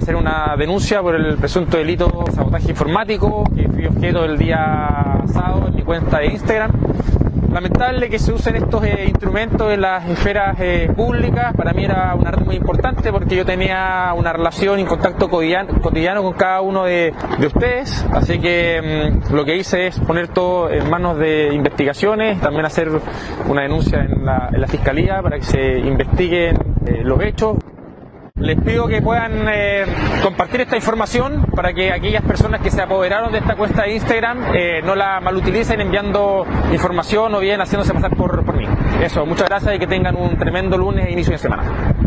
hacer una denuncia por el presunto delito de sabotaje informático que fui objeto el día sábado en mi cuenta de Instagram. Lamentable que se usen estos eh, instrumentos en las esferas eh, públicas. Para mí era una red muy importante porque yo tenía una relación y contacto cotidiano, cotidiano con cada uno de, de ustedes. Así que mm, lo que hice es poner todo en manos de investigaciones, también hacer una denuncia en la, en la fiscalía para que se investiguen eh, los hechos. Les pido que puedan eh, compartir esta información para que aquellas personas que se apoderaron de esta cuenta de Instagram eh, no la malutilicen enviando información o bien haciéndose pasar por, por mí. Eso, muchas gracias y que tengan un tremendo lunes e inicio de semana.